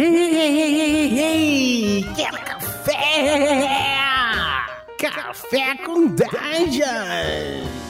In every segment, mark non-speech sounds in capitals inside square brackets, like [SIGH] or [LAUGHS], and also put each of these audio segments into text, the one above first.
Hey, quer café? Café com Dungeon!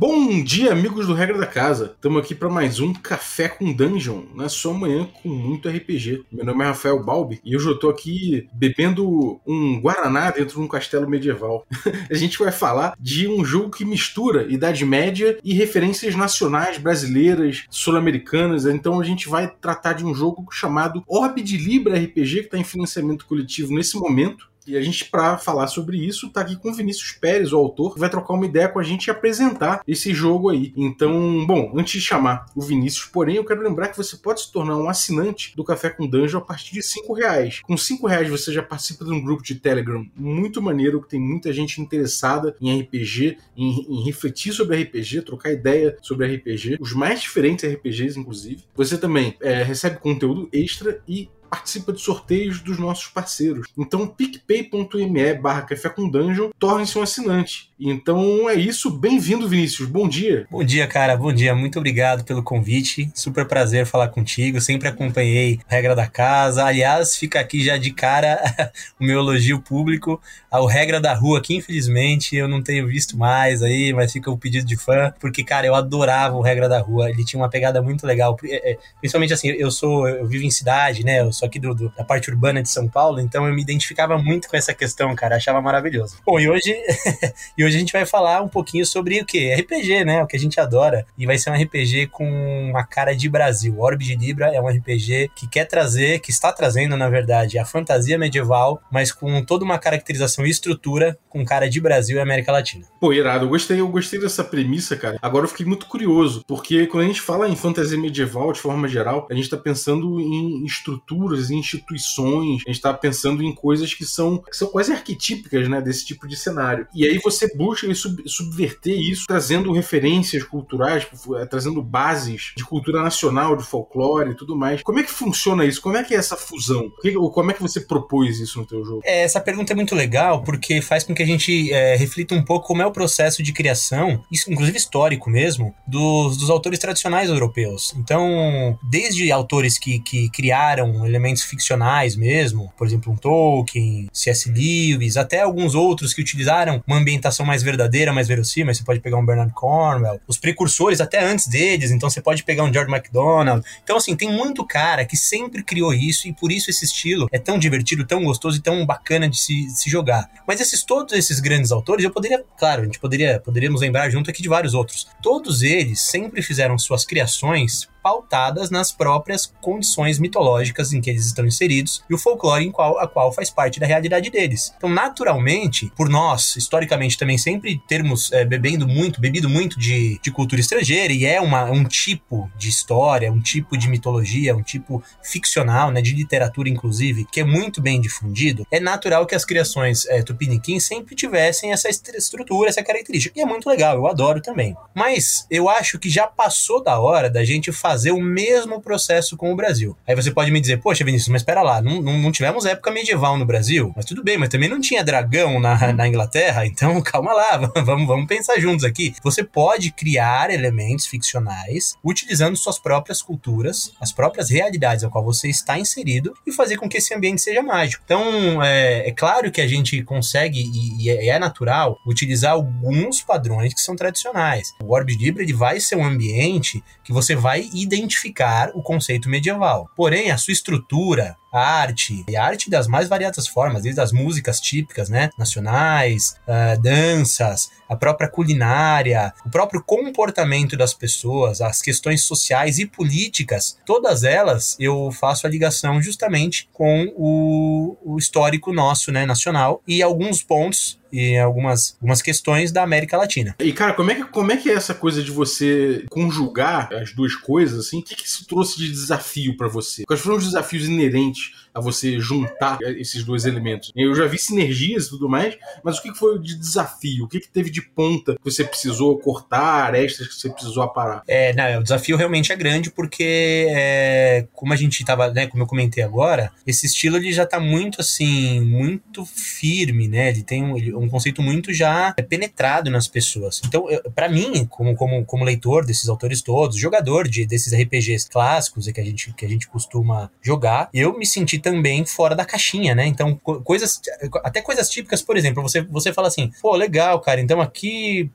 Bom dia, amigos do Regra da Casa. Estamos aqui para mais um Café com Dungeon, na sua manhã com muito RPG. Meu nome é Rafael Balbi e hoje eu estou aqui bebendo um Guaraná dentro de um castelo medieval. [LAUGHS] a gente vai falar de um jogo que mistura Idade Média e referências nacionais brasileiras, sul-americanas. Então a gente vai tratar de um jogo chamado Orbe de Libra RPG, que está em financiamento coletivo nesse momento. E a gente, para falar sobre isso, tá aqui com o Vinícius Pérez, o autor, que vai trocar uma ideia com a gente e apresentar esse jogo aí. Então, bom, antes de chamar o Vinícius, porém, eu quero lembrar que você pode se tornar um assinante do Café com Dungeon a partir de 5 reais. Com 5 reais você já participa de um grupo de Telegram muito maneiro, que tem muita gente interessada em RPG, em, em refletir sobre RPG, trocar ideia sobre RPG, os mais diferentes RPGs, inclusive. Você também é, recebe conteúdo extra e participa de sorteios dos nossos parceiros. Então, picpay.me barra café com dungeon, torne-se um assinante. Então é isso, bem-vindo Vinícius, bom dia. Bom dia, cara, bom dia, muito obrigado pelo convite, super prazer falar contigo, sempre acompanhei a regra da casa, aliás, fica aqui já de cara [LAUGHS] o meu elogio público ao regra da rua, que infelizmente eu não tenho visto mais aí, mas fica o pedido de fã, porque cara, eu adorava o regra da rua, ele tinha uma pegada muito legal, é, é, principalmente assim, eu sou, eu vivo em cidade, né, eu sou aqui do, do, da parte urbana de São Paulo, então eu me identificava muito com essa questão, cara, achava maravilhoso. Bom, e hoje, [LAUGHS] e hoje a gente vai falar um pouquinho sobre o que? RPG, né, o que a gente adora, e vai ser um RPG com uma cara de Brasil. Orbe de Libra é um RPG que quer trazer, que está trazendo, na verdade, a fantasia medieval, mas com toda uma caracterização e estrutura com cara de Brasil e América Latina. Pô, irado, eu gostei, eu gostei dessa premissa, cara. Agora eu fiquei muito curioso, porque quando a gente fala em fantasia medieval, de forma geral, a gente tá pensando em estrutura estruturas, instituições, a gente está pensando em coisas que são, que são quase arquetípicas né, desse tipo de cenário. E aí você busca sub, subverter isso, trazendo referências culturais, eh, trazendo bases de cultura nacional, de folclore e tudo mais. Como é que funciona isso? Como é que é essa fusão? Como é que você propôs isso no teu jogo? É, essa pergunta é muito legal, porque faz com que a gente é, reflita um pouco como é o processo de criação, inclusive histórico mesmo, dos, dos autores tradicionais europeus. Então, desde autores que, que criaram elementos ficcionais mesmo, por exemplo, um Tolkien, C.S. Lewis, até alguns outros que utilizaram uma ambientação mais verdadeira, mais verossímil, você pode pegar um Bernard Cornwell, os precursores até antes deles, então você pode pegar um George MacDonald. Então, assim, tem muito cara que sempre criou isso e por isso esse estilo é tão divertido, tão gostoso e tão bacana de se, de se jogar. Mas esses todos esses grandes autores, eu poderia, claro, a gente poderia, poderíamos lembrar junto aqui de vários outros. Todos eles sempre fizeram suas criações pautadas nas próprias condições mitológicas em que eles estão inseridos e o folclore em qual a qual faz parte da realidade deles. Então, naturalmente, por nós, historicamente, também sempre termos é, bebendo muito, bebido muito de, de cultura estrangeira, e é uma, um tipo de história, um tipo de mitologia, um tipo ficcional, né, de literatura, inclusive, que é muito bem difundido, é natural que as criações é, tupiniquim sempre tivessem essa estrutura, essa característica. E é muito legal, eu adoro também. Mas eu acho que já passou da hora da gente fazer fazer o mesmo processo com o Brasil. Aí você pode me dizer, poxa, Vinícius, mas espera lá, não, não, não, tivemos época medieval no Brasil? Mas tudo bem, mas também não tinha dragão na, na Inglaterra, então [LAUGHS] calma lá, vamos, vamos pensar juntos aqui. Você pode criar elementos ficcionais utilizando suas próprias culturas, as próprias realidades a qual você está inserido e fazer com que esse ambiente seja mágico. Então, é, é claro que a gente consegue, e, e é, é natural, utilizar alguns padrões que são tradicionais. O Orb Libra ele vai ser um ambiente que você vai identificar o conceito medieval. Porém, a sua estrutura, a arte, e a arte das mais variadas formas, desde as músicas típicas, né, nacionais, uh, danças, a própria culinária, o próprio comportamento das pessoas, as questões sociais e políticas, todas elas eu faço a ligação justamente com o, o histórico nosso, né, nacional, e alguns pontos e algumas, algumas questões da América Latina. E, cara, como é, que, como é que é essa coisa de você conjugar as duas coisas, assim? O que, que isso trouxe de desafio para você? Quais foram os desafios inerentes beach. A você juntar esses dois elementos. Eu já vi sinergias e tudo mais, mas o que foi de desafio? O que teve de ponta que você precisou cortar, arestas que você precisou aparar? É, não, o desafio realmente é grande porque, é, como a gente estava, né, como eu comentei agora, esse estilo ele já está muito assim, muito firme, né? Ele tem um, um conceito muito já penetrado nas pessoas. Então, para mim, como, como, como leitor desses autores todos, jogador de, desses RPGs clássicos que a gente, que a gente costuma jogar, eu me senti também fora da caixinha, né? Então, co coisas, até coisas típicas, por exemplo, você, você fala assim, pô, legal, cara, então aqui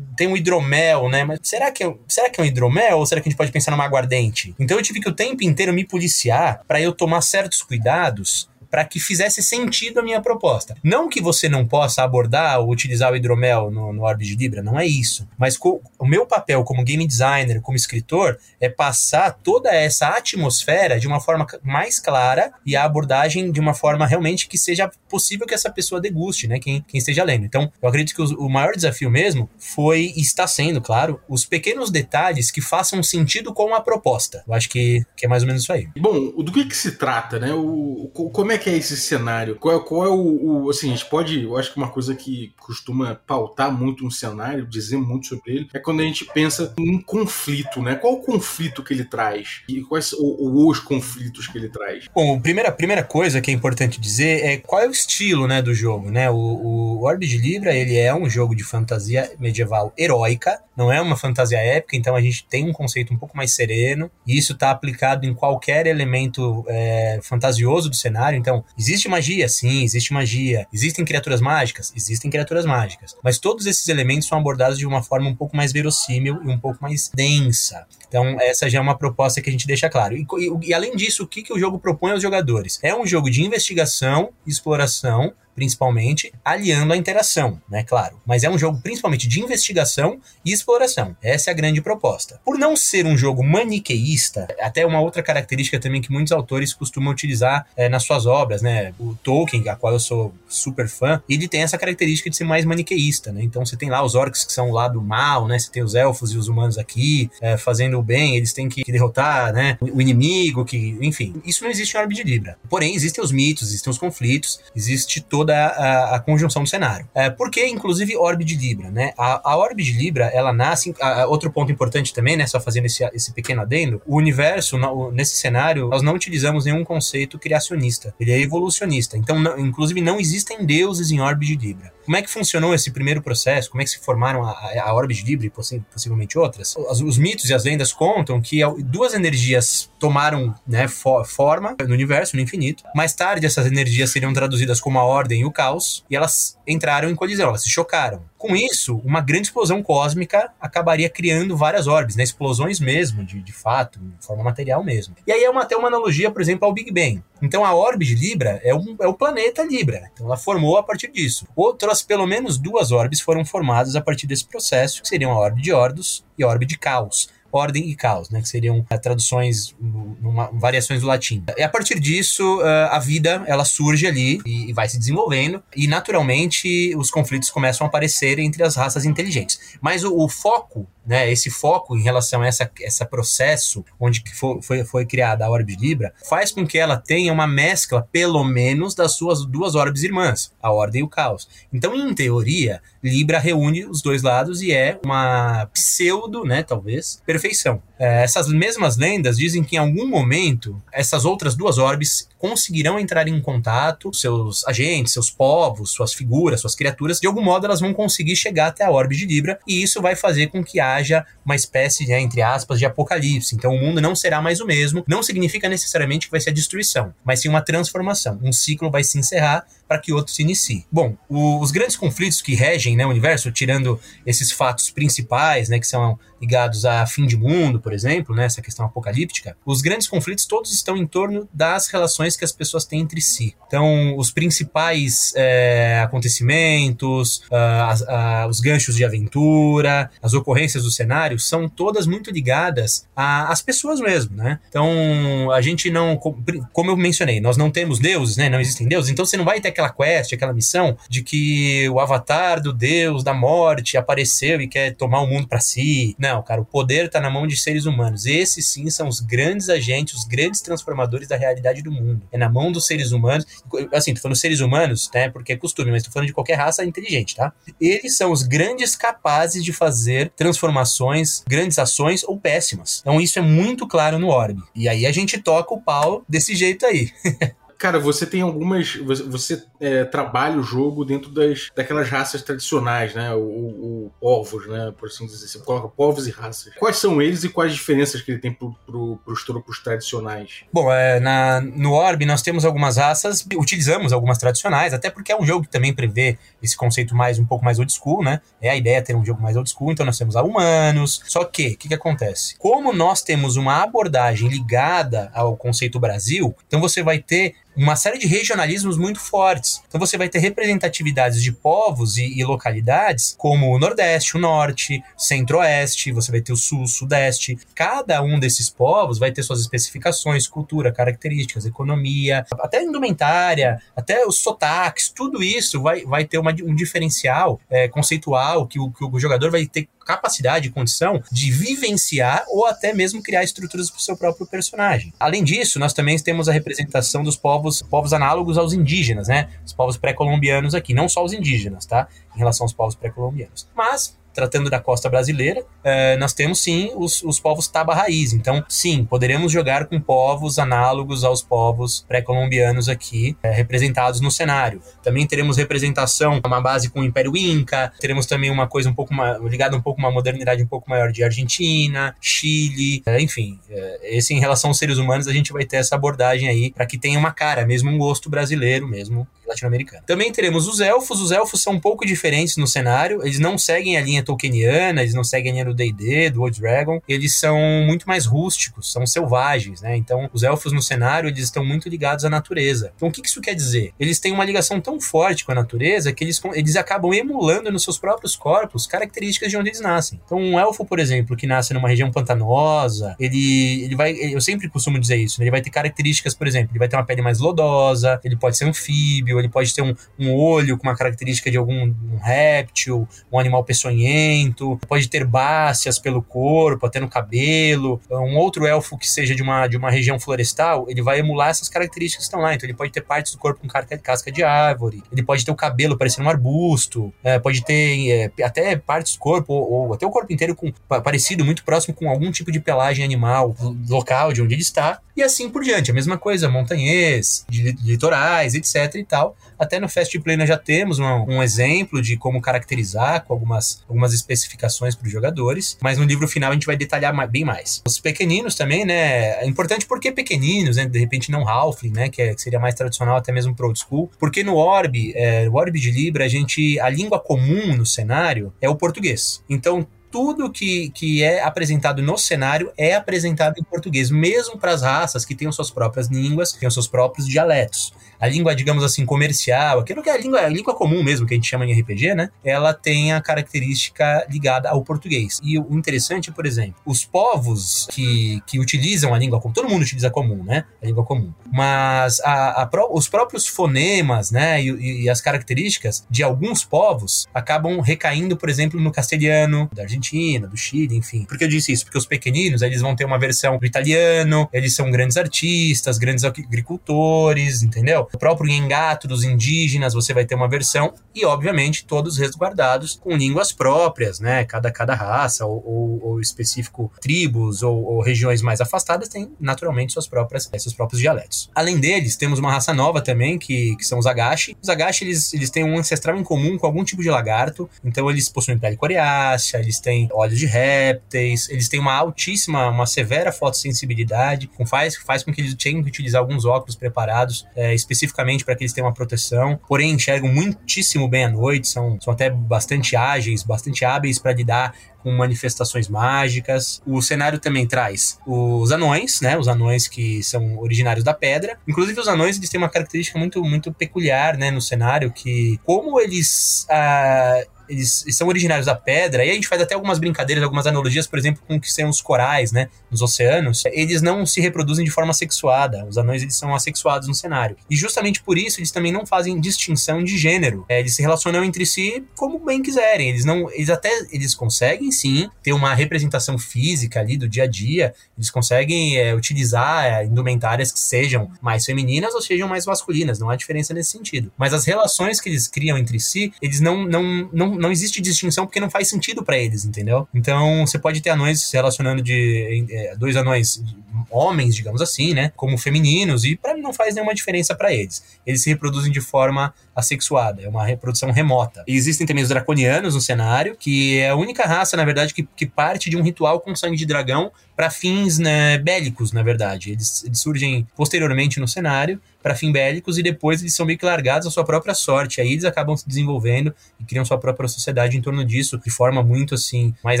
tem um hidromel, né? Mas será que, é, será que é um hidromel ou será que a gente pode pensar numa aguardente? Então eu tive que o tempo inteiro me policiar para eu tomar certos cuidados para que fizesse sentido a minha proposta. Não que você não possa abordar ou utilizar o hidromel no, no Orbe de Libra, não é isso. Mas o meu papel como game designer, como escritor, é passar toda essa atmosfera de uma forma mais clara e a abordagem de uma forma realmente que seja possível que essa pessoa deguste, né? Quem, quem esteja lendo. Então, eu acredito que o, maior desafio mesmo foi, e está sendo, claro, os pequenos detalhes que façam sentido com a proposta. Eu acho que, que é mais ou menos isso aí. Bom, do que, que se trata, né? O, como é que é esse cenário? Qual, qual é o, o, Assim, a gente pode. Eu acho que uma coisa que costuma pautar muito um cenário, dizer muito sobre ele, é quando a gente pensa em conflito, né? Qual o conflito que ele traz? E quais ou, os conflitos que ele traz? Bom, a primeira, primeira coisa que é importante dizer é qual é o estilo né, do jogo, né? O, o Orbe de Libra, ele é um jogo de fantasia medieval heróica, não é uma fantasia épica, então a gente tem um conceito um pouco mais sereno, e isso está aplicado em qualquer elemento é, fantasioso do cenário. Então, existe magia? Sim, existe magia. Existem criaturas mágicas? Existem criaturas mágicas. Mas todos esses elementos são abordados de uma forma um pouco mais verossímil e um pouco mais densa. Então, essa já é uma proposta que a gente deixa claro. E, e, e além disso, o que, que o jogo propõe aos jogadores? É um jogo de investigação, exploração, principalmente, aliando a interação, né? Claro. Mas é um jogo principalmente de investigação e exploração. Essa é a grande proposta. Por não ser um jogo maniqueísta, até uma outra característica também que muitos autores costumam utilizar é, nas suas obras, né? O Tolkien, a qual eu sou super fã, ele tem essa característica de ser mais maniqueísta, né? Então você tem lá os orcs que são o lado mal, né? Você tem os elfos e os humanos aqui é, fazendo o bem, eles têm que, que derrotar, né? O inimigo, que, enfim. Isso não existe em Orbe de Libra. Porém, existem os mitos, existem os conflitos, existe todo toda a, a conjunção do cenário. É, por que, inclusive, Orbe de Libra? Né? A, a Orbe de Libra, ela nasce. A, outro ponto importante também, né, só fazendo esse, esse pequeno adendo: o universo, nesse cenário, nós não utilizamos nenhum conceito criacionista. Ele é evolucionista. Então, não, inclusive, não existem deuses em Orbe de Libra. Como é que funcionou esse primeiro processo? Como é que se formaram a, a, de Libra e possivelmente outras? Os, os, mitos e as lendas contam que duas energias tomaram né, for, forma no universo, no infinito. Mais tarde, essas energias seriam traduzidas como a ordem e o caos, e elas entraram em colisão, elas se chocaram. Com isso, uma grande explosão cósmica acabaria criando várias orbes, né? explosões mesmo, de, de fato, de forma material mesmo. E aí é até uma analogia, por exemplo, ao Big Bang. Então a orbe de Libra é, um, é o planeta Libra. Então ela formou a partir disso. Outras, pelo menos duas orbes foram formadas a partir desse processo, que seriam a orbe de Ordus e a orbe de Caos ordem e caos, né? Que seriam uh, traduções, numa, variações do latim. E a partir disso, uh, a vida ela surge ali e, e, vai se desenvolvendo e naturalmente os conflitos começam a aparecer entre as raças inteligentes. Mas o, o foco né, esse foco em relação a essa, esse processo onde foi, foi, foi criada a Orbe Libra, faz com que ela tenha uma mescla, pelo menos, das suas duas orbes irmãs, a Ordem e o Caos. Então, em teoria, Libra reúne os dois lados e é uma pseudo, né, talvez, perfeição. É, essas mesmas lendas dizem que em algum momento essas outras duas orbes conseguirão entrar em contato, seus agentes, seus povos, suas figuras, suas criaturas, de algum modo elas vão conseguir chegar até a orbe de Libra e isso vai fazer com que haja uma espécie, né, entre aspas, de apocalipse. Então o mundo não será mais o mesmo, não significa necessariamente que vai ser a destruição, mas sim uma transformação. Um ciclo vai se encerrar para que outro se inicie. Bom, o, os grandes conflitos que regem né, o universo, tirando esses fatos principais, né, que são ligados a fim de mundo, por exemplo, né, essa questão apocalíptica, os grandes conflitos todos estão em torno das relações que as pessoas têm entre si. Então, os principais é, acontecimentos, uh, as, uh, os ganchos de aventura, as ocorrências do cenário são todas muito ligadas às pessoas mesmo, né? Então, a gente não, como eu mencionei, nós não temos deuses, né? Não existem deuses, então você não vai ter aquela quest, aquela missão de que o avatar do deus da morte apareceu e quer tomar o mundo para si. Não, cara, o poder tá na mão de seres humanos. Esses sim são os grandes agentes, os grandes transformadores da realidade do mundo. É na mão dos seres humanos. Assim, tô falando seres humanos, né? Porque é costume, mas tô falando de qualquer raça inteligente, tá? Eles são os grandes capazes de fazer transformações, grandes ações ou péssimas. Então isso é muito claro no Orb. E aí a gente toca o pau desse jeito aí. [LAUGHS] Cara, você tem algumas. Você é, trabalha o jogo dentro das, daquelas raças tradicionais, né? O, o, povos, né? Por assim dizer. Você coloca povos e raças. Quais são eles e quais diferenças que ele tem pro, pro, pros tropos tradicionais? Bom, é, na, no Orb nós temos algumas raças, utilizamos algumas tradicionais, até porque é um jogo que também prevê esse conceito mais um pouco mais old school, né? É a ideia ter um jogo mais old school, então nós temos a humanos. Só que, o que, que acontece? Como nós temos uma abordagem ligada ao conceito Brasil, então você vai ter uma série de regionalismos muito fortes. Então você vai ter representatividades de povos e, e localidades como o Nordeste, o Norte, Centro-Oeste, você vai ter o Sul, Sudeste. Cada um desses povos vai ter suas especificações, cultura, características, economia, até indumentária, até os sotaques, tudo isso vai, vai ter uma, um diferencial é, conceitual que o, que o jogador vai ter capacidade e condição de vivenciar ou até mesmo criar estruturas para o seu próprio personagem. Além disso, nós também temos a representação dos povos, povos análogos aos indígenas, né? Os povos pré-colombianos aqui, não só os indígenas, tá? Em relação aos povos pré-colombianos. Mas tratando da costa brasileira, é, nós temos sim os, os povos taba-raiz. Então, sim, poderemos jogar com povos análogos aos povos pré-colombianos aqui, é, representados no cenário. Também teremos representação, uma base com o Império Inca, teremos também uma coisa um pouco mais, ligada um pouco uma modernidade um pouco maior de Argentina, Chile, é, enfim. Esse em relação aos seres humanos, a gente vai ter essa abordagem aí para que tenha uma cara, mesmo um gosto brasileiro, mesmo latino-americano. Também teremos os elfos. Os elfos são um pouco diferentes no cenário, eles não seguem a linha tolkieniana, eles não seguem a linha do D&D, do Old Dragon, eles são muito mais rústicos, são selvagens, né? Então, os elfos no cenário, eles estão muito ligados à natureza. Então, o que isso quer dizer? Eles têm uma ligação tão forte com a natureza que eles, eles acabam emulando nos seus próprios corpos características de onde eles nascem. Então, um elfo, por exemplo, que nasce numa região pantanosa, ele, ele vai, eu sempre costumo dizer isso, né? ele vai ter características, por exemplo, ele vai ter uma pele mais lodosa, ele pode ser anfíbio, ele pode ter um, um olho com uma característica de algum um réptil, um animal peçonhento, pode ter báceas pelo corpo, até no cabelo. Um outro elfo que seja de uma, de uma região florestal, ele vai emular essas características que estão lá. Então ele pode ter partes do corpo com casca de árvore, ele pode ter o cabelo parecendo um arbusto, é, pode ter é, até partes do corpo, ou, ou, até o corpo inteiro com, parecido, muito próximo com algum tipo de pelagem animal local de onde ele está, e assim por diante. A mesma coisa, montanhês, litorais, etc e tal. Até no Fast Play nós já temos um, um exemplo de como caracterizar com algumas, algumas especificações para os jogadores, mas no livro final a gente vai detalhar bem mais. Os pequeninos também, né? É importante porque pequeninos, né? De repente não Halfling, né? Que, é, que seria mais tradicional até mesmo pro old school. Porque no Orb, é, o Orb de Libra, a gente. A língua comum no cenário é o português. Então, tudo que, que é apresentado no cenário é apresentado em português, mesmo para as raças que têm suas próprias línguas, têm os seus próprios dialetos a língua, digamos assim, comercial, aquilo que é a língua, a língua comum mesmo, que a gente chama em RPG, né? Ela tem a característica ligada ao português. E o interessante, por exemplo, os povos que, que utilizam a língua comum, todo mundo utiliza comum, né? A língua comum. Mas a, a, os próprios fonemas, né? E, e as características de alguns povos acabam recaindo, por exemplo, no castelhano, da Argentina, do Chile, enfim. Por que eu disse isso? Porque os pequeninos, eles vão ter uma versão do italiano, eles são grandes artistas, grandes agricultores, entendeu? O próprio Engato dos indígenas, você vai ter uma versão, e obviamente todos resguardados com línguas próprias, né? Cada, cada raça ou, ou, ou específico tribos ou, ou, regiões mais afastadas têm naturalmente suas próprias, seus próprios dialetos. Além deles, temos uma raça nova também, que, que são os Agashi. Os Agashi, eles, eles têm um ancestral em comum com algum tipo de lagarto, então eles possuem pele coriácea, eles têm olhos de répteis, eles têm uma altíssima, uma severa fotossensibilidade, faz, faz com que eles tenham que utilizar alguns óculos preparados é, específicos especificamente para que eles tenham uma proteção, porém enxergam muitíssimo bem à noite, são, são até bastante ágeis, bastante hábeis para lidar com manifestações mágicas. O cenário também traz os anões, né? Os anões que são originários da pedra. Inclusive, os anões eles têm uma característica muito, muito peculiar, né? No cenário, que como eles. Ah, eles, são originários da pedra, e a gente faz até algumas brincadeiras, algumas analogias, por exemplo, com o que são os corais, né, nos oceanos, eles não se reproduzem de forma sexuada, os anões eles são assexuados no cenário. E justamente por isso eles também não fazem distinção de gênero, é, eles se relacionam entre si como bem quiserem, eles não, eles até, eles conseguem sim ter uma representação física ali do dia a dia, eles conseguem é, utilizar é, indumentárias que sejam mais femininas ou sejam mais masculinas, não há diferença nesse sentido. Mas as relações que eles criam entre si, eles não, não, não não, existe distinção porque não faz sentido para eles, entendeu? Então você pode ter anões se relacionando de é, dois anões homens, digamos assim, né, como femininos e para não faz nenhuma diferença para eles. Eles se reproduzem de forma assexuada, é uma reprodução remota. E existem também os draconianos no cenário, que é a única raça, na verdade, que, que parte de um ritual com sangue de dragão para fins né, bélicos, na verdade. Eles, eles surgem posteriormente no cenário para fins bélicos e depois eles são meio que largados à sua própria sorte. Aí eles acabam se desenvolvendo e criam sua própria sociedade em torno disso, de forma muito assim, mais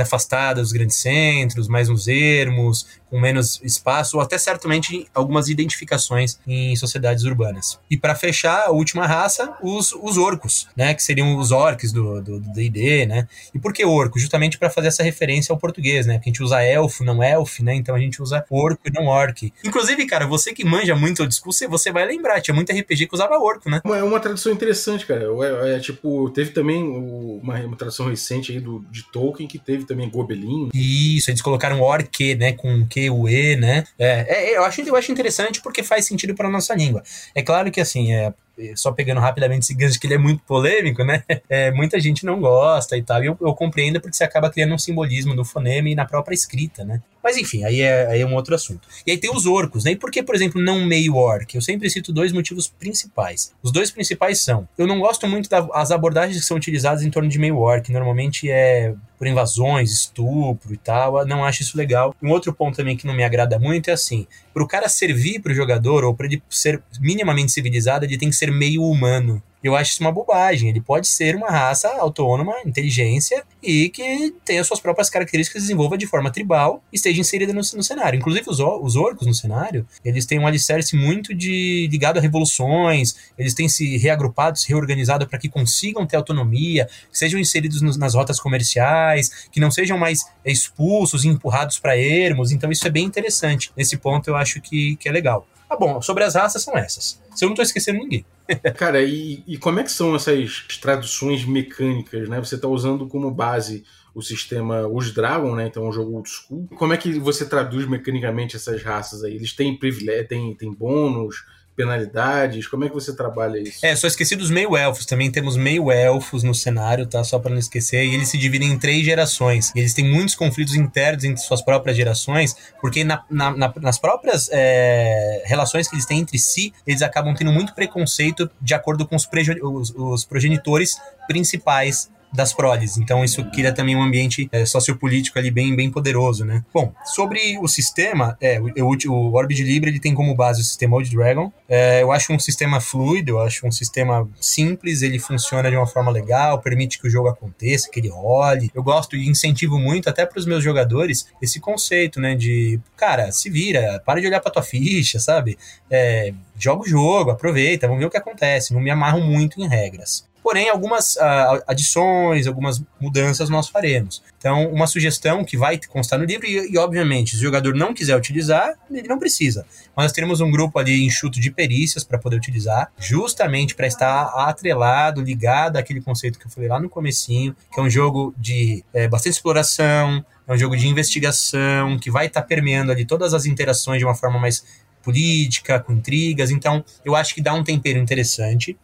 afastada dos grandes centros, mais nos ermos, com menos espaço, ou até certamente algumas identificações em sociedades urbanas. E para fechar, a última raça, os, os orcos, né? Que seriam os orcs do D&D, né? E por que orco? Justamente para fazer essa referência ao português, né? Que a gente usa elfo, não elf, né? Então a gente usa orco e não orc. Inclusive, cara, você que manja muito o discurso, você vai lembrar, tinha muito RPG que usava orco, né? É uma tradução interessante, cara. É, é tipo, teve também uma, uma tradução recente aí do, de Tolkien que teve também Gobelin. Isso, eles colocaram orc, né? Com Q, U, E, né? É, é, eu, acho, eu acho interessante porque faz sentido para nossa língua. É claro que, assim, é, só pegando rapidamente esse gancho que ele é muito polêmico, né? [LAUGHS] É, muita gente não gosta e tal. E eu, eu, compreendo porque você acaba criando um simbolismo no fonema e na própria escrita, né? Mas enfim, aí é, aí é um outro assunto. E aí tem os orcos, né? E por que, por exemplo, não meio orc? Eu sempre cito dois motivos principais. Os dois principais são: eu não gosto muito das abordagens que são utilizadas em torno de meio orc. Normalmente é por invasões, estupro e tal. Não acho isso legal. Um outro ponto também que não me agrada muito é assim: para o cara servir para o jogador ou para ele ser minimamente civilizado, ele tem que ser meio humano. Eu acho isso uma bobagem. Ele pode ser uma raça autônoma, inteligência e que tenha suas próprias características, desenvolva de forma tribal e esteja inserida no, no cenário. Inclusive, os, os orcos no cenário, eles têm um alicerce muito de ligado a revoluções, eles têm se reagrupado, se reorganizado para que consigam ter autonomia, que sejam inseridos nas rotas comerciais, que não sejam mais expulsos e empurrados para ermos. Então, isso é bem interessante. Nesse ponto, eu acho que, que é legal. Ah, bom, sobre as raças são essas. Se eu não tô esquecendo ninguém. [LAUGHS] Cara, e, e, como é que são essas traduções mecânicas, né? Você está usando como base o sistema Os Dragon, né? Então é um jogo old school. Como é que você traduz mecanicamente essas raças aí? Eles têm privilégio, têm, têm bônus? Penalidades? Como é que você trabalha isso? É, só esqueci dos meio-elfos. Também temos meio-elfos no cenário, tá? Só para não esquecer. E eles se dividem em três gerações. E eles têm muitos conflitos internos entre suas próprias gerações, porque na, na, na, nas próprias é, relações que eles têm entre si, eles acabam tendo muito preconceito de acordo com os, os, os progenitores principais das proles. Então isso cria também um ambiente é, sociopolítico ali bem, bem poderoso, né? Bom, sobre o sistema, é, o, o Orb de Libra ele tem como base o sistema Old Dragon. É, eu acho um sistema fluido, eu acho um sistema simples, ele funciona de uma forma legal, permite que o jogo aconteça, que ele role. Eu gosto e incentivo muito até para os meus jogadores esse conceito, né, de cara, se vira, para de olhar para tua ficha, sabe? É, joga o jogo, aproveita, vamos ver o que acontece. Não me amarro muito em regras. Porém, algumas uh, adições, algumas mudanças nós faremos. Então, uma sugestão que vai constar no livro, e, e, obviamente, se o jogador não quiser utilizar, ele não precisa. Mas nós teremos um grupo ali enxuto de perícias para poder utilizar, justamente para estar atrelado, ligado àquele conceito que eu falei lá no comecinho, que é um jogo de é, bastante exploração, é um jogo de investigação, que vai estar tá permeando ali todas as interações de uma forma mais política, com intrigas. Então, eu acho que dá um tempero interessante.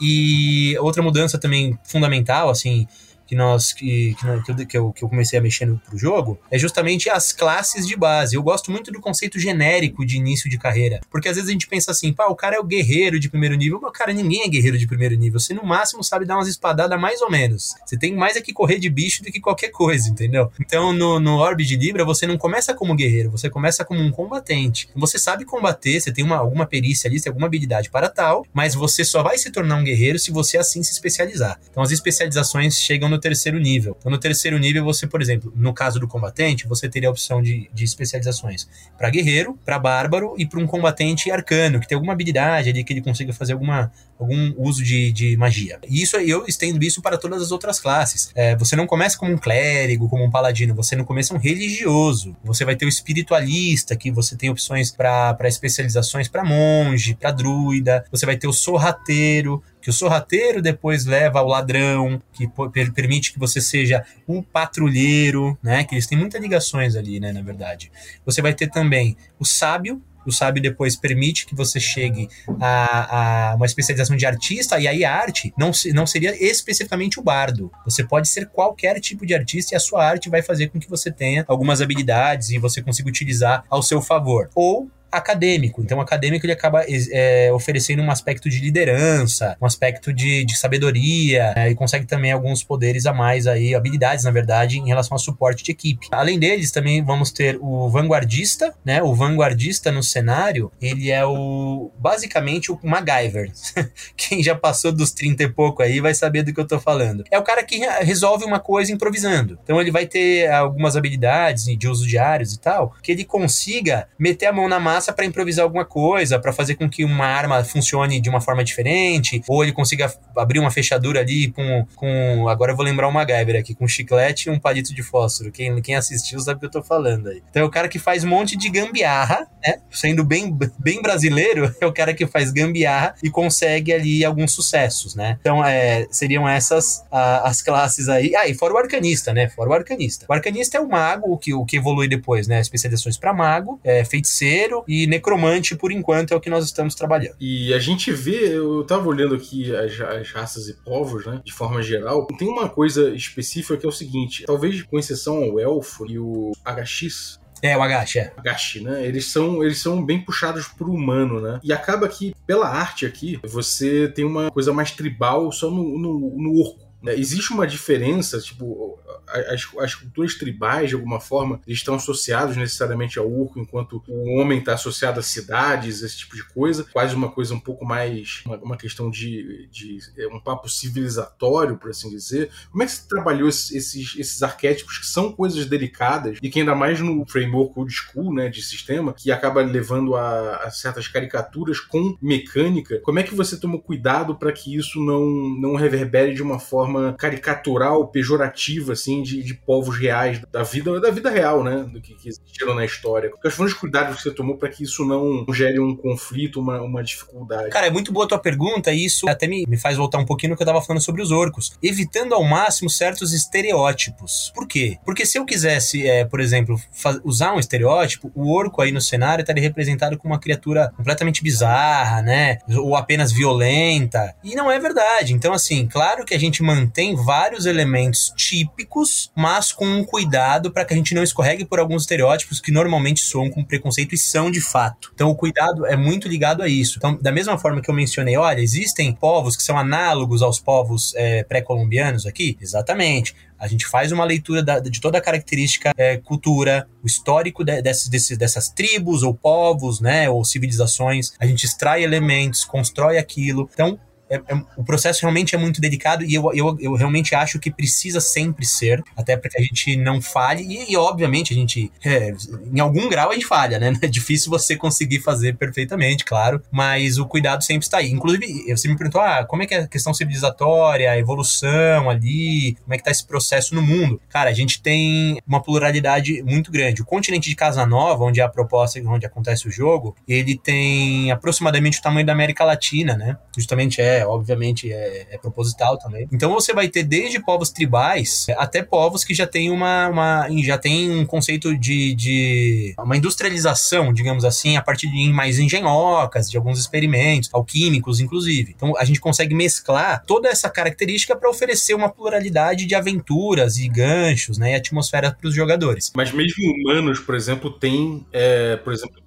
E outra mudança também fundamental, assim, que nós que, que, que, eu, que eu comecei a mexer no, pro jogo é justamente as classes de base. Eu gosto muito do conceito genérico de início de carreira, porque às vezes a gente pensa assim, pá, o cara é o guerreiro de primeiro nível, mas cara, ninguém é guerreiro de primeiro nível. Você no máximo sabe dar umas espadadas mais ou menos. Você tem mais é que correr de bicho do que qualquer coisa, entendeu? Então no, no Orb de Libra você não começa como guerreiro, você começa como um combatente. Você sabe combater, você tem uma, alguma perícia ali, você tem alguma habilidade para tal, mas você só vai se tornar um guerreiro se você assim se especializar. Então as especializações chegam no no terceiro nível. Então, no terceiro nível, você, por exemplo, no caso do combatente, você teria a opção de, de especializações para guerreiro, para bárbaro e para um combatente arcano, que tem alguma habilidade ali que ele consiga fazer alguma, algum uso de, de magia. E isso eu estendo isso para todas as outras classes. É, você não começa como um clérigo, como um paladino, você no começo é um religioso. Você vai ter o espiritualista, que você tem opções para especializações para monge, para druida. Você vai ter o sorrateiro, que o sorrateiro depois leva ao ladrão, que permite que você seja um patrulheiro, né? Que eles têm muitas ligações ali, né? Na verdade. Você vai ter também o sábio, o sábio depois permite que você chegue a, a, uma especialização de artista, e aí a arte não, não seria especificamente o bardo. Você pode ser qualquer tipo de artista e a sua arte vai fazer com que você tenha algumas habilidades e você consiga utilizar ao seu favor. Ou acadêmico. Então, o acadêmico ele acaba é, oferecendo um aspecto de liderança, um aspecto de, de sabedoria, é, e consegue também alguns poderes a mais aí, habilidades, na verdade, em relação ao suporte de equipe. Além deles, também vamos ter o vanguardista, né? O vanguardista no cenário, ele é o basicamente o MacGyver. [LAUGHS] Quem já passou dos 30 e pouco aí vai saber do que eu tô falando. É o cara que resolve uma coisa improvisando. Então ele vai ter algumas habilidades de uso diários e tal, que ele consiga meter a mão na massa massa para improvisar alguma coisa, para fazer com que uma arma funcione de uma forma diferente, ou ele consiga abrir uma fechadura ali com. com agora eu vou lembrar o MacGyver aqui, com um chiclete e um palito de fósforo. Quem, quem assistiu sabe o que eu tô falando aí. Então é o cara que faz um monte de gambiarra, né? Sendo bem, bem brasileiro, [LAUGHS] é o cara que faz gambiarra e consegue ali alguns sucessos, né? Então é, seriam essas a, as classes aí. Ah, e fora o arcanista, né? Fora o arcanista. O arcanista é o mago, o que, o que evolui depois, né? Especializações para mago, é, feiticeiro e necromante, por enquanto, é o que nós estamos trabalhando. E a gente vê, eu tava olhando aqui as, as raças e povos, né, de forma geral, tem uma coisa específica que é o seguinte, talvez com exceção ao elfo e o HX, é, o Agashi, é. Agashi, né? Eles são, eles são bem puxados pro humano, né? E acaba que, pela arte aqui, você tem uma coisa mais tribal só no, no, no orco. Né? Existe uma diferença, tipo, as, as culturas tribais, de alguma forma, estão associados necessariamente ao urco, enquanto o homem está associado a cidades, esse tipo de coisa. Quase uma coisa um pouco mais. Uma, uma questão de, de. É, um papo civilizatório, por assim dizer. Como é que você trabalhou esses, esses arquétipos que são coisas delicadas e que, ainda mais no framework old school, né, de sistema, que acaba levando a, a certas caricaturas com mecânica? Como é que você tomou cuidado para que isso não, não reverbere de uma forma caricatural, pejorativa, assim, de, de povos reais, da vida, da vida real, né? Do que, que existiram na história. Quais foram os cuidados que você tomou para que isso não gere um conflito, uma, uma dificuldade? Cara, é muito boa a tua pergunta e isso até me, me faz voltar um pouquinho no que eu tava falando sobre os orcos. Evitando ao máximo certos estereótipos. Por quê? Porque se eu quisesse, é, por exemplo, usar um estereótipo, o orco aí no cenário estaria representado como uma criatura completamente bizarra, né? Ou apenas violenta. E não é verdade. Então, assim, claro que a gente mantém vários elementos típicos mas com um cuidado para que a gente não escorregue por alguns estereótipos que normalmente soam com preconceito e são de fato. Então o cuidado é muito ligado a isso. Então, da mesma forma que eu mencionei, olha, existem povos que são análogos aos povos é, pré-colombianos aqui? Exatamente. A gente faz uma leitura da, de toda a característica, é, cultura, o histórico de, desses, dessas tribos ou povos, né, ou civilizações. A gente extrai elementos, constrói aquilo. Então, é, é, o processo realmente é muito delicado e eu, eu, eu realmente acho que precisa sempre ser, até para que a gente não falhe. E, e obviamente, a gente, é, em algum grau, a gente falha, né? [LAUGHS] É difícil você conseguir fazer perfeitamente, claro, mas o cuidado sempre está aí. Inclusive, você me perguntou, ah, como é que é a questão civilizatória, a evolução ali, como é que tá esse processo no mundo? Cara, a gente tem uma pluralidade muito grande. O continente de Casa Nova, onde é a proposta, onde acontece o jogo, ele tem aproximadamente o tamanho da América Latina, né? Justamente é é, obviamente, é, é, proposital também. Então você vai ter desde povos tribais até povos que já tem uma, uma já tem um conceito de, de uma industrialização, digamos assim, a partir de mais engenhocas, de alguns experimentos, alquímicos, inclusive. Então a gente consegue mesclar toda essa característica para oferecer uma pluralidade de aventuras e ganchos, né, e atmosfera para os jogadores. Mas mesmo humanos, por exemplo, tem, é, por exemplo,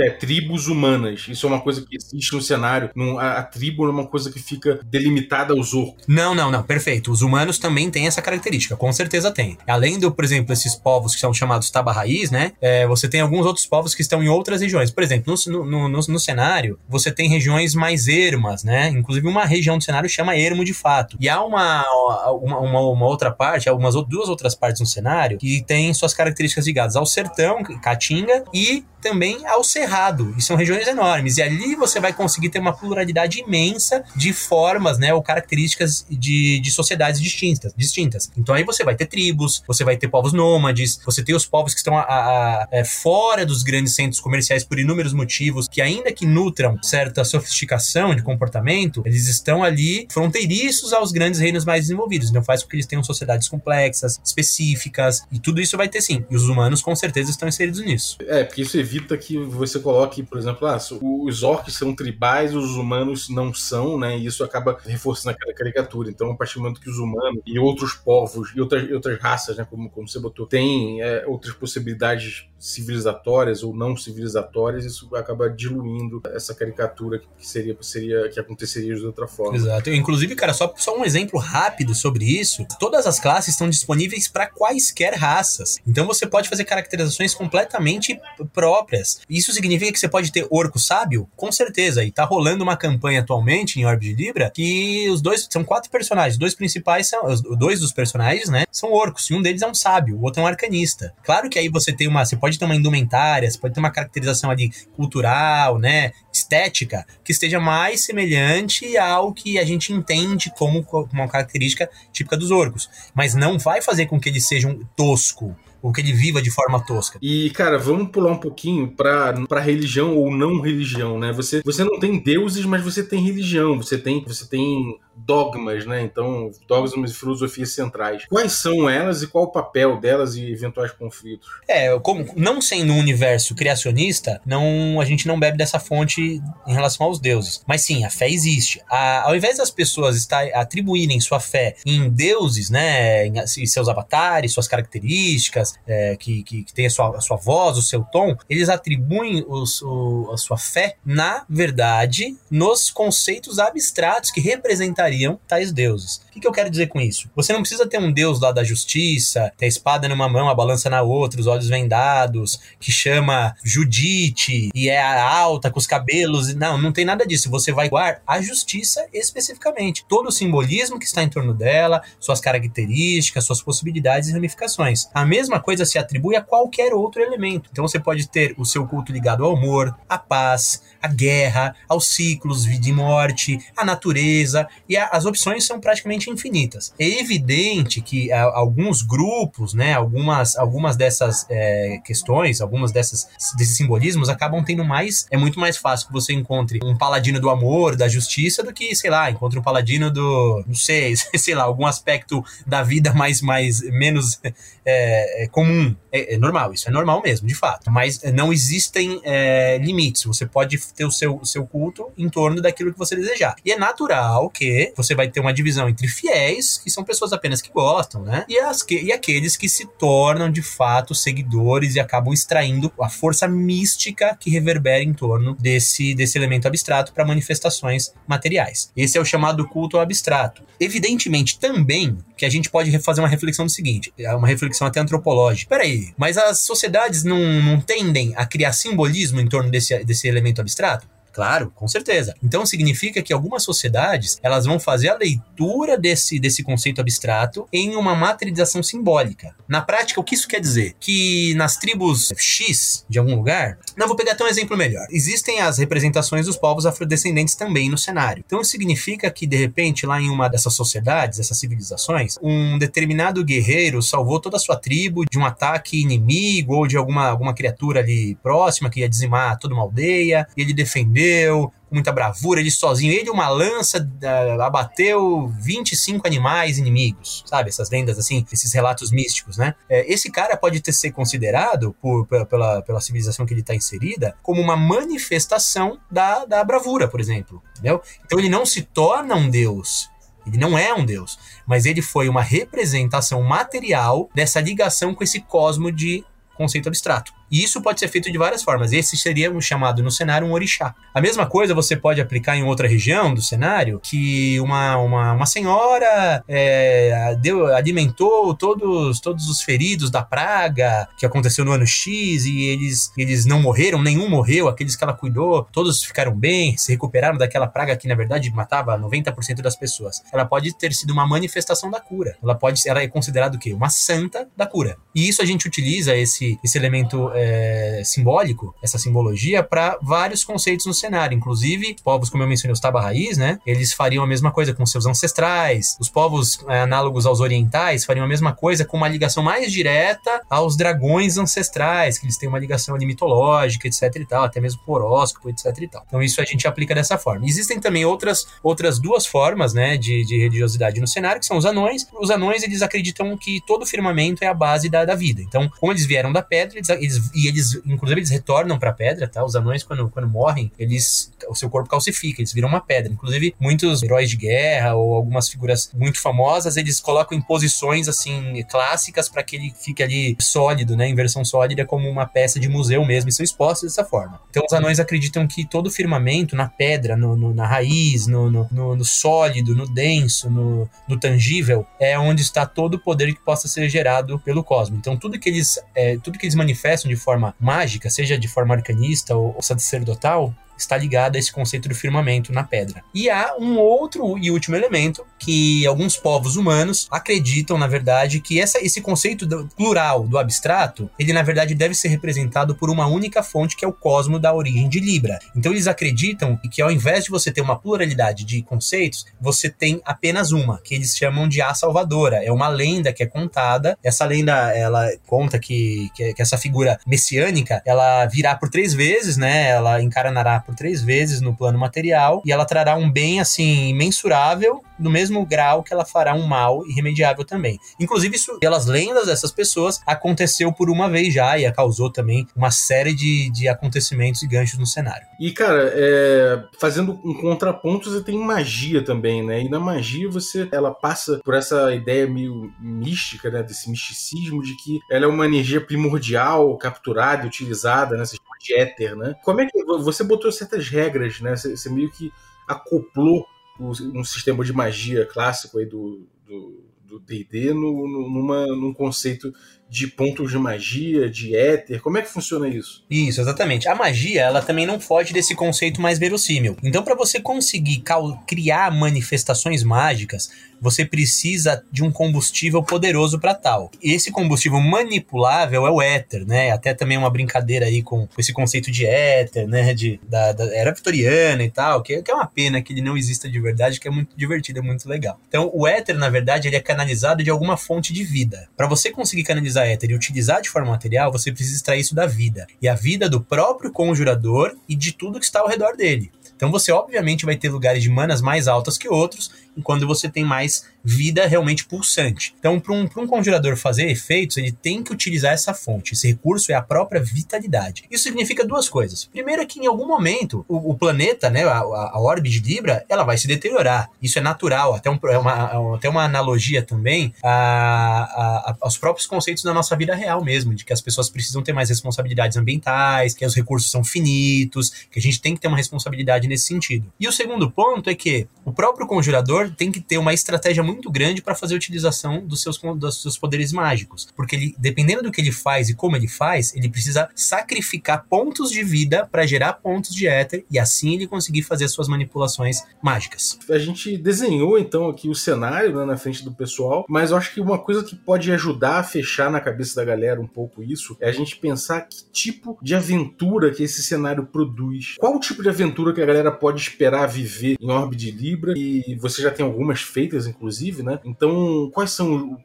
é, tribos humanas. Isso é uma coisa que existe no cenário. a, a tribo é uma coisa que fica delimitada aos orcos. Não, não, não, perfeito. Os humanos também têm essa característica, com certeza tem. Além do, por exemplo, esses povos que são chamados taba-raiz, né? É, você tem alguns outros povos que estão em outras regiões. Por exemplo, no, no, no, no, cenário, você tem regiões mais ermas, né? Inclusive, uma região do cenário chama ermo de fato. E há uma, uma, uma, uma outra parte, algumas duas outras partes no cenário, que tem suas características ligadas ao sertão, caatinga, e também ao cerrado. E são regiões enormes. E ali você vai conseguir ter uma pluralidade imensa de formas, né? Ou características de, de sociedades distintas, distintas. Então aí você vai ter tribos, você vai ter povos nômades, você tem os povos que estão a, a, a, é, fora dos grandes centros comerciais por inúmeros motivos, que ainda que nutram certa sofisticação de comportamento, eles estão ali fronteiriços aos grandes reinos mais desenvolvidos. Então faz com que eles tenham sociedades complexas, específicas, e tudo isso vai ter sim. E os humanos com certeza estão inseridos nisso. É, porque isso evita que você coloque, por exemplo, ah, os orcs são tribais, os humanos não são, né? E isso acaba reforçando aquela caricatura. Então, a partir do momento que os humanos e outros povos e outras, outras raças, né, como, como você botou, têm é, outras possibilidades civilizatórias ou não civilizatórias, isso acaba diluindo essa caricatura que seria, seria que aconteceria de outra forma. Exato. Inclusive, cara, só, só um exemplo rápido sobre isso. Todas as classes estão disponíveis para quaisquer raças. Então você pode fazer caracterizações completamente próprias. Isso significa que você pode ter orco sábio? Com certeza. E tá rolando uma campanha atualmente em Orb de Libra que os dois são quatro personagens. Dois principais são os dois dos personagens, né? São orcos. E um deles é um sábio, o outro é um arcanista. Claro que aí você tem uma, você pode pode ter uma indumentária, você pode ter uma caracterização ali cultural, né, estética, que esteja mais semelhante ao que a gente entende como uma característica típica dos orcos. Mas não vai fazer com que eles sejam tosco, ou que ele viva de forma tosca. E, cara, vamos pular um pouquinho pra, pra religião ou não religião, né? Você, você não tem deuses, mas você tem religião, você tem, você tem dogmas, né? Então, dogmas e filosofias centrais. Quais são elas e qual o papel delas e eventuais conflitos? É, como não sendo um universo criacionista, não a gente não bebe dessa fonte em relação aos deuses. Mas sim, a fé existe. A, ao invés das pessoas estar, atribuírem sua fé em deuses, né, em, em seus avatares, suas características, é, que, que, que tem a sua, a sua voz, o seu tom, eles atribuem os, o, a sua fé, na verdade, nos conceitos abstratos que representariam tais deuses. O que, que eu quero dizer com isso? Você não precisa ter um deus lá da justiça, ter a espada numa mão, a balança na outra, os olhos vendados, que chama Judite e é alta com os cabelos. Não, não tem nada disso. Você vai guardar a justiça especificamente. Todo o simbolismo que está em torno dela, suas características, suas possibilidades e ramificações. A mesma coisa se atribui a qualquer outro elemento. Então você pode ter o seu culto ligado ao amor, à paz, à guerra, aos ciclos, vida e morte, à natureza, e a, as opções são praticamente infinitas. É evidente que a, alguns grupos, né, algumas, algumas dessas é, questões, algumas dessas, desses simbolismos acabam tendo mais. É muito mais fácil que você encontre um paladino do amor, da justiça, do que, sei lá, encontre um paladino do. não sei, [LAUGHS] sei lá, algum aspecto da vida mais, mais menos é, comum. É, é, normal, isso é normal mesmo, de fato. Mas não existem é, limites. Você pode ter o seu, o seu culto em torno daquilo que você desejar. E é natural que você vai ter uma divisão entre fiéis, que são pessoas apenas que gostam, né? E, as que, e aqueles que se tornam de fato seguidores e acabam extraindo a força mística que reverbera em torno desse, desse elemento abstrato para manifestações materiais. Esse é o chamado culto abstrato. Evidentemente, também que a gente pode fazer uma reflexão do seguinte: é uma reflexão até antropológica. Peraí, mas as sociedades não, não tendem a criar simbolismo em torno desse, desse elemento abstrato? Claro, com certeza. Então significa que algumas sociedades elas vão fazer a leitura desse, desse conceito abstrato em uma materialização simbólica. Na prática, o que isso quer dizer? Que nas tribos X de algum lugar, não vou pegar até um exemplo melhor. Existem as representações dos povos afrodescendentes também no cenário. Então significa que de repente lá em uma dessas sociedades, essas civilizações, um determinado guerreiro salvou toda a sua tribo de um ataque inimigo ou de alguma, alguma criatura ali próxima que ia dizimar toda uma aldeia, e ele defendeu com muita bravura, ele sozinho, ele uma lança uh, abateu 25 animais inimigos, sabe? Essas lendas assim, esses relatos místicos, né? É, esse cara pode ter ser considerado, por, pela, pela civilização que ele está inserida, como uma manifestação da, da bravura, por exemplo, entendeu? Então ele não se torna um deus, ele não é um deus, mas ele foi uma representação material dessa ligação com esse cosmo de conceito abstrato. E isso pode ser feito de várias formas. Esse seria um chamado no cenário um orixá. A mesma coisa você pode aplicar em outra região do cenário, que uma, uma, uma senhora é, deu, alimentou todos, todos os feridos da praga que aconteceu no ano X e eles, eles não morreram, nenhum morreu, aqueles que ela cuidou, todos ficaram bem, se recuperaram daquela praga que na verdade matava 90% das pessoas. Ela pode ter sido uma manifestação da cura. Ela pode ela é considerada o quê? Uma santa da cura. E isso a gente utiliza esse, esse elemento é, simbólico, essa simbologia, para vários conceitos no cenário. Inclusive, povos, como eu mencionei, os Taba Raiz, né? Eles fariam a mesma coisa com seus ancestrais. Os povos é, análogos aos orientais fariam a mesma coisa com uma ligação mais direta aos dragões ancestrais, que eles têm uma ligação ali mitológica, etc e tal, até mesmo com horóscopo, etc e tal. Então isso a gente aplica dessa forma. Existem também outras, outras duas formas, né, de, de religiosidade no cenário, que são os anões. Os anões, eles acreditam que todo firmamento é a base da, da vida. Então, como eles vieram da pedra, eles, eles e eles, inclusive, eles retornam para pedra, tá? Os anões, quando, quando morrem, eles, o seu corpo calcifica, eles viram uma pedra. Inclusive, muitos heróis de guerra ou algumas figuras muito famosas, eles colocam em posições, assim, clássicas para que ele fique ali sólido, né, em versão sólida, como uma peça de museu mesmo, e são expostos dessa forma. Então, os anões acreditam que todo firmamento, na pedra, no, no, na raiz, no, no, sólido, no denso, no, no tangível, é onde está todo o poder que possa ser gerado pelo cosmos. Então, tudo que eles, é, tudo que eles manifestam de forma mágica, seja de forma arcanista ou, ou sacerdotal, está ligada a esse conceito do firmamento na pedra. E há um outro e último elemento que alguns povos humanos acreditam, na verdade, que essa, esse conceito do plural do abstrato, ele na verdade deve ser representado por uma única fonte que é o cosmo da origem de Libra. Então eles acreditam que ao invés de você ter uma pluralidade de conceitos, você tem apenas uma, que eles chamam de a salvadora. É uma lenda que é contada. Essa lenda, ela conta que, que, que essa figura messiânica, ela virá por três vezes, né? Ela encarnará por três vezes no plano material e ela trará um bem assim imensurável no mesmo grau que ela fará um mal irremediável também. Inclusive isso pelas lendas dessas pessoas aconteceu por uma vez já e causou também uma série de, de acontecimentos e ganchos no cenário. E cara, é, fazendo um contraponto você tem magia também, né? E na magia você ela passa por essa ideia meio mística, né? Desse misticismo de que ela é uma energia primordial capturada e utilizada, né? De éter, né? Como é que você botou certas regras, né? Você, meio que acoplou um sistema de magia clássico aí do do D&D no, num conceito de pontos de magia, de éter? Como é que funciona isso? Isso, exatamente. A magia, ela também não foge desse conceito mais verossímil. Então, para você conseguir criar manifestações mágicas, você precisa de um combustível poderoso para tal. Esse combustível manipulável é o éter, né? Até também uma brincadeira aí com esse conceito de éter, né? De, da, da era vitoriana e tal, que, que, é uma pena que ele não exista de verdade, que é muito divertido, é muito legal. Então, o éter, na verdade, ele é canalizado de alguma fonte de vida. Para você conseguir canalizar éter e utilizar de forma material, você precisa extrair isso da vida. E a vida do próprio conjurador e de tudo que está ao redor dele. Então você obviamente vai ter lugares de manas mais altas que outros, quando você tem mais vida realmente pulsante. Então, para um, um conjurador fazer efeitos, ele tem que utilizar essa fonte. Esse recurso é a própria vitalidade. Isso significa duas coisas. Primeiro é que em algum momento o, o planeta, né, a, a orbe de Libra, ela vai se deteriorar. Isso é natural. Até, um, é uma, até uma analogia também a, a, aos próprios conceitos da nossa vida real mesmo, de que as pessoas precisam ter mais responsabilidades ambientais, que os recursos são finitos, que a gente tem que ter uma responsabilidade nesse sentido. E o segundo ponto é que o próprio conjurador tem que ter uma estratégia muito grande para fazer a utilização dos seus, dos seus poderes mágicos. Porque ele, dependendo do que ele faz e como ele faz, ele precisa sacrificar pontos de vida para gerar pontos de éter e assim ele conseguir fazer suas manipulações mágicas. A gente desenhou então aqui o cenário né, na frente do pessoal, mas eu acho que uma coisa que pode ajudar a fechar na cabeça da galera um pouco isso é a gente pensar que tipo de aventura que esse cenário produz. Qual o tipo de aventura que a galera pode esperar viver em Orbe de Libra e você já tem tem algumas feitas, inclusive, né? Então, quais são,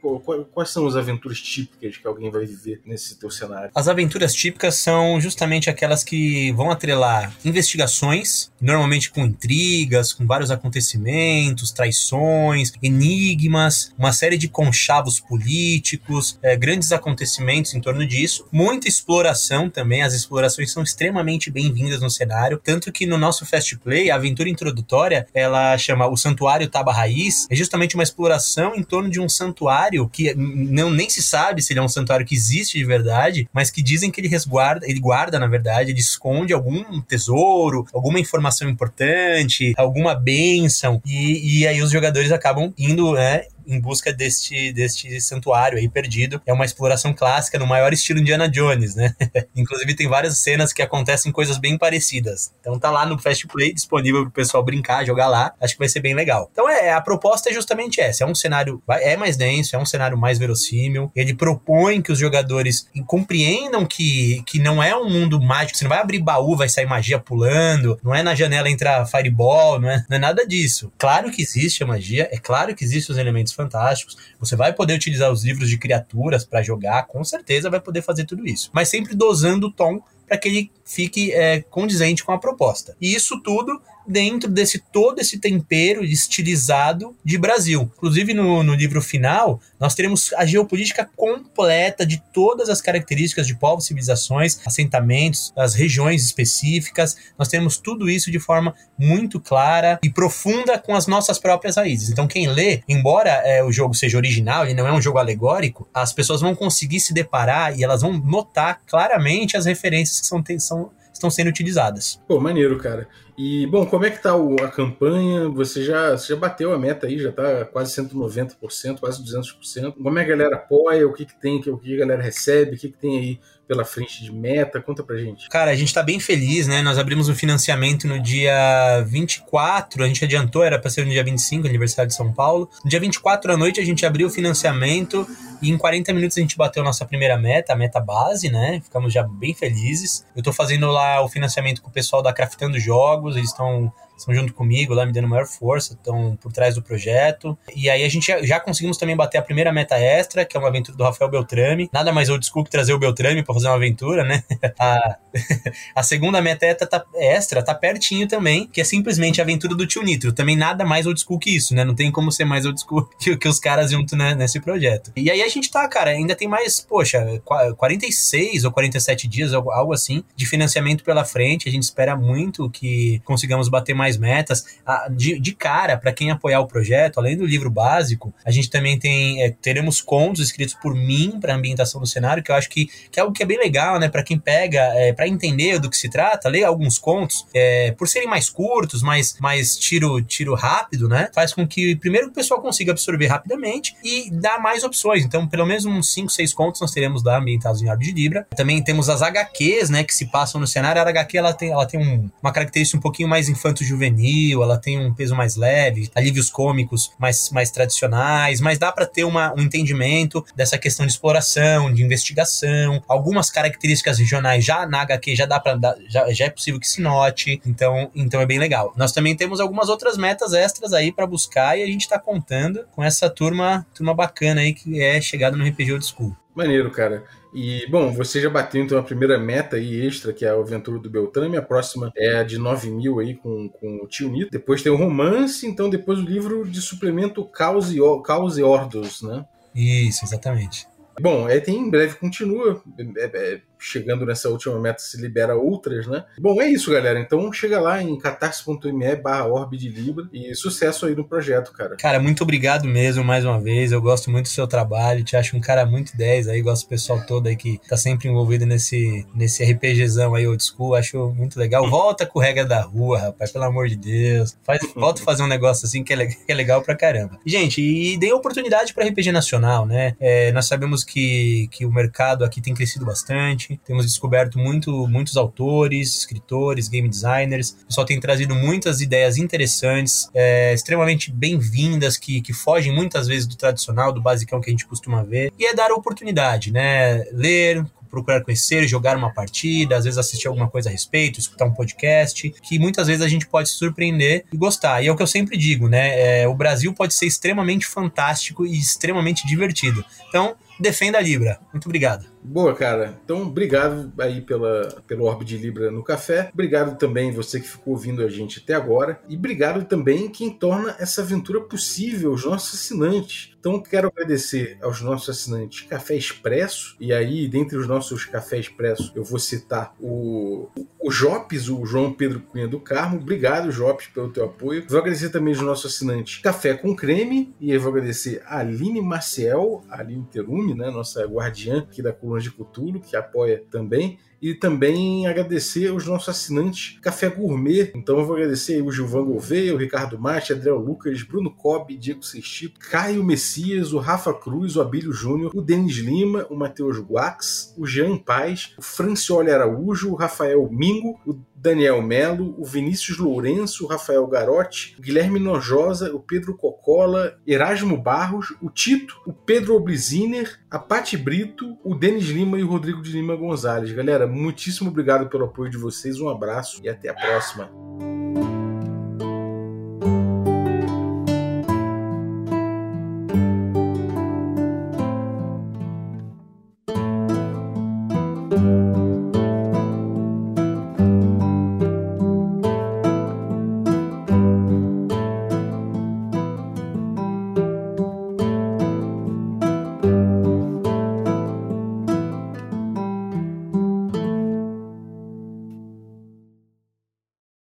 quais são as aventuras típicas que alguém vai viver nesse teu cenário? As aventuras típicas são justamente aquelas que vão atrelar investigações, normalmente com intrigas, com vários acontecimentos, traições, enigmas, uma série de conchavos políticos, é, grandes acontecimentos em torno disso, muita exploração também. As explorações são extremamente bem-vindas no cenário, tanto que no nosso Fast Play, a aventura introdutória, ela chama O Santuário Taba Raiz, é justamente uma exploração em torno de um santuário que não nem se sabe se ele é um santuário que existe de verdade, mas que dizem que ele resguarda, ele guarda, na verdade, ele esconde algum tesouro, alguma informação importante, alguma bênção, e, e aí os jogadores acabam indo, né, em busca deste, deste santuário aí perdido. É uma exploração clássica no maior estilo Indiana Jones, né? [LAUGHS] Inclusive tem várias cenas que acontecem coisas bem parecidas. Então tá lá no Fast Play disponível pro pessoal brincar, jogar lá. Acho que vai ser bem legal. Então é, a proposta é justamente essa. É um cenário é mais denso, é um cenário mais verossímil. Ele propõe que os jogadores compreendam que, que não é um mundo mágico. Você não vai abrir baú, vai sair magia pulando. Não é na janela entrar fireball, não é, não é nada disso. Claro que existe a magia, é claro que existem os elementos fantásticos. Você vai poder utilizar os livros de criaturas para jogar, com certeza vai poder fazer tudo isso. Mas sempre dosando o tom para que ele fique é, condizente com a proposta. E isso tudo dentro desse todo esse tempero estilizado de Brasil. Inclusive no, no livro final, nós teremos a geopolítica completa de todas as características de povos, civilizações, assentamentos, as regiões específicas. Nós temos tudo isso de forma muito clara e profunda com as nossas próprias raízes. Então quem lê, embora é, o jogo seja original, ele não é um jogo alegórico, as pessoas vão conseguir se deparar e elas vão notar claramente as referências que são, são estão sendo utilizadas. Pô, maneiro, cara. E, bom, como é que tá o, a campanha? Você já, você já bateu a meta aí, já tá quase 190%, quase 200%. Como é que a galera apoia? O que que tem, o que a galera recebe? O que que tem aí pela frente de meta? Conta pra gente. Cara, a gente tá bem feliz, né? Nós abrimos o financiamento no dia 24, a gente adiantou, era pra ser no dia 25, aniversário de São Paulo. No dia 24 à noite a gente abriu o financiamento e em 40 minutos a gente bateu a nossa primeira meta, a meta base, né? Ficamos já bem felizes. Eu tô fazendo lá o financiamento com o pessoal da Craftando Jogos, eles estão estão junto comigo lá, me dando maior força, estão por trás do projeto. E aí a gente já, conseguimos também bater a primeira meta extra, que é uma aventura do Rafael Beltrame. Nada mais old school que trazer o Beltrame para fazer uma aventura, né? [LAUGHS] a, [LAUGHS] a segunda meta extra tá, extra tá pertinho também, que é simplesmente a aventura do Tio Nitro. Também nada mais old school que isso, né? Não tem como ser mais old school [LAUGHS] que, que os caras junto né, nesse projeto. E aí a gente tá, cara, ainda tem mais, poxa, 46 ou 47 dias, algo assim, de financiamento pela frente. A gente espera muito que consigamos bater mais mais metas. De, de cara, para quem apoiar o projeto, além do livro básico, a gente também tem é, teremos contos escritos por mim para ambientação do cenário, que eu acho que, que é algo que é bem legal, né? Para quem pega, é, para entender do que se trata, ler alguns contos, é, por serem mais curtos, mais, mais tiro, tiro rápido, né? Faz com que, primeiro, o pessoal consiga absorver rapidamente e dar mais opções. Então, pelo menos uns 5, 6 contos nós teremos lá ambientados em Orbe de Libra. Também temos as HQs, né? Que se passam no cenário. A HQ ela tem, ela tem um, uma característica um pouquinho mais infanto-juvenil juvenil, ela tem um peso mais leve, alívios cômicos mais, mais tradicionais, mas dá para ter uma, um entendimento dessa questão de exploração, de investigação, algumas características regionais já na HQ já dá para já, já é possível que se note, então, então é bem legal. Nós também temos algumas outras metas extras aí para buscar e a gente está contando com essa turma, turma bacana aí que é chegada no RPG Old School. Maneiro, cara. E, bom, você já bateu então a primeira meta aí extra, que é a aventura do Beltrame. A próxima é a de 9 mil aí com, com o Tio Nito. Depois tem o romance, então depois o livro de suplemento Caos e, Caos e Ordos, né? Isso, exatamente. Bom, é, tem em breve continua. É, é, chegando nessa última meta, se libera outras, né? Bom, é isso, galera. Então chega lá em catarse.me barra de Libra e sucesso aí no projeto, cara. Cara, muito obrigado mesmo mais uma vez. Eu gosto muito do seu trabalho, te acho um cara muito 10 aí, gosto do pessoal todo aí que tá sempre envolvido nesse, nesse RPGzão aí old school, acho muito legal. Volta com regra da rua, rapaz, pelo amor de Deus. Faz, [LAUGHS] volta fazer um negócio assim que é, que é legal pra caramba. Gente, e dê oportunidade para RPG nacional, né? É, nós sabemos que, que o mercado aqui tem crescido bastante, temos descoberto muito, muitos autores, escritores, game designers. O pessoal tem trazido muitas ideias interessantes, é, extremamente bem-vindas, que, que fogem muitas vezes do tradicional, do basicão que a gente costuma ver. E é dar oportunidade, né? Ler, procurar conhecer, jogar uma partida, às vezes assistir alguma coisa a respeito, escutar um podcast, que muitas vezes a gente pode se surpreender e gostar. E é o que eu sempre digo, né? É, o Brasil pode ser extremamente fantástico e extremamente divertido. Então, defenda a Libra. Muito obrigado. Boa, cara. Então, obrigado aí pela, pelo Orbe de Libra no café. Obrigado também você que ficou ouvindo a gente até agora. E obrigado também quem torna essa aventura possível, os nossos assinantes. Então, quero agradecer aos nossos assinantes Café Expresso. E aí, dentre os nossos Café Expresso, eu vou citar o, o Jopes, o João Pedro Cunha do Carmo. Obrigado, Jopes, pelo teu apoio. Vou agradecer também os nossos assinantes Café com Creme. E eu vou agradecer a Aline Maciel, a Aline Terume, né, nossa guardiã aqui da coluna de Cutulo, que apoia também e também agradecer os nossos assinantes Café Gourmet. Então eu vou agradecer o Gilvan Gouveia, o Ricardo Mate, Adriel Lucas, Bruno Cobb, Diego Sextito, Caio Messias, o Rafa Cruz, o Abílio Júnior, o Denis Lima, o Matheus Guax, o Jean Paz, o Francioli Araújo, o Rafael Mingo, o Daniel Melo, o Vinícius Lourenço, o Rafael Garotti, o Guilherme Nojosa, o Pedro Cocola, Erasmo Barros, o Tito, o Pedro Obliziner, a Pati Brito, o Denis Lima e o Rodrigo de Lima Gonzalez. Galera, muitíssimo obrigado pelo apoio de vocês, um abraço e até a próxima.